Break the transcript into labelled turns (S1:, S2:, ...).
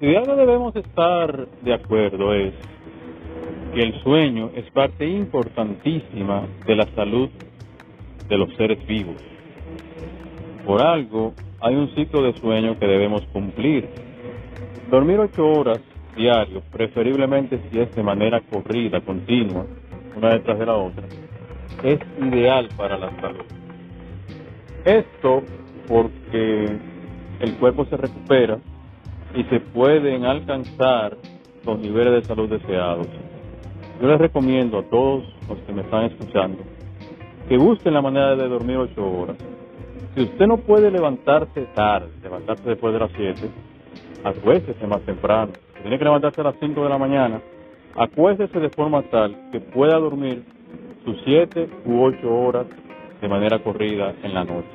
S1: Si algo debemos estar de acuerdo es que el sueño es parte importantísima de la salud de los seres vivos. Por algo, hay un ciclo de sueño que debemos cumplir. Dormir ocho horas diario, preferiblemente si es de manera corrida, continua, una detrás de la otra, es ideal para la salud. Esto porque el cuerpo se recupera y se pueden alcanzar los niveles de salud deseados. Yo les recomiendo a todos los que me están escuchando que busquen la manera de dormir ocho horas. Si usted no puede levantarse tarde, levantarse después de las siete, acuéstese más temprano. Si tiene que levantarse a las cinco de la mañana, acuéstese de forma tal que pueda dormir sus siete u ocho horas de manera corrida en la noche.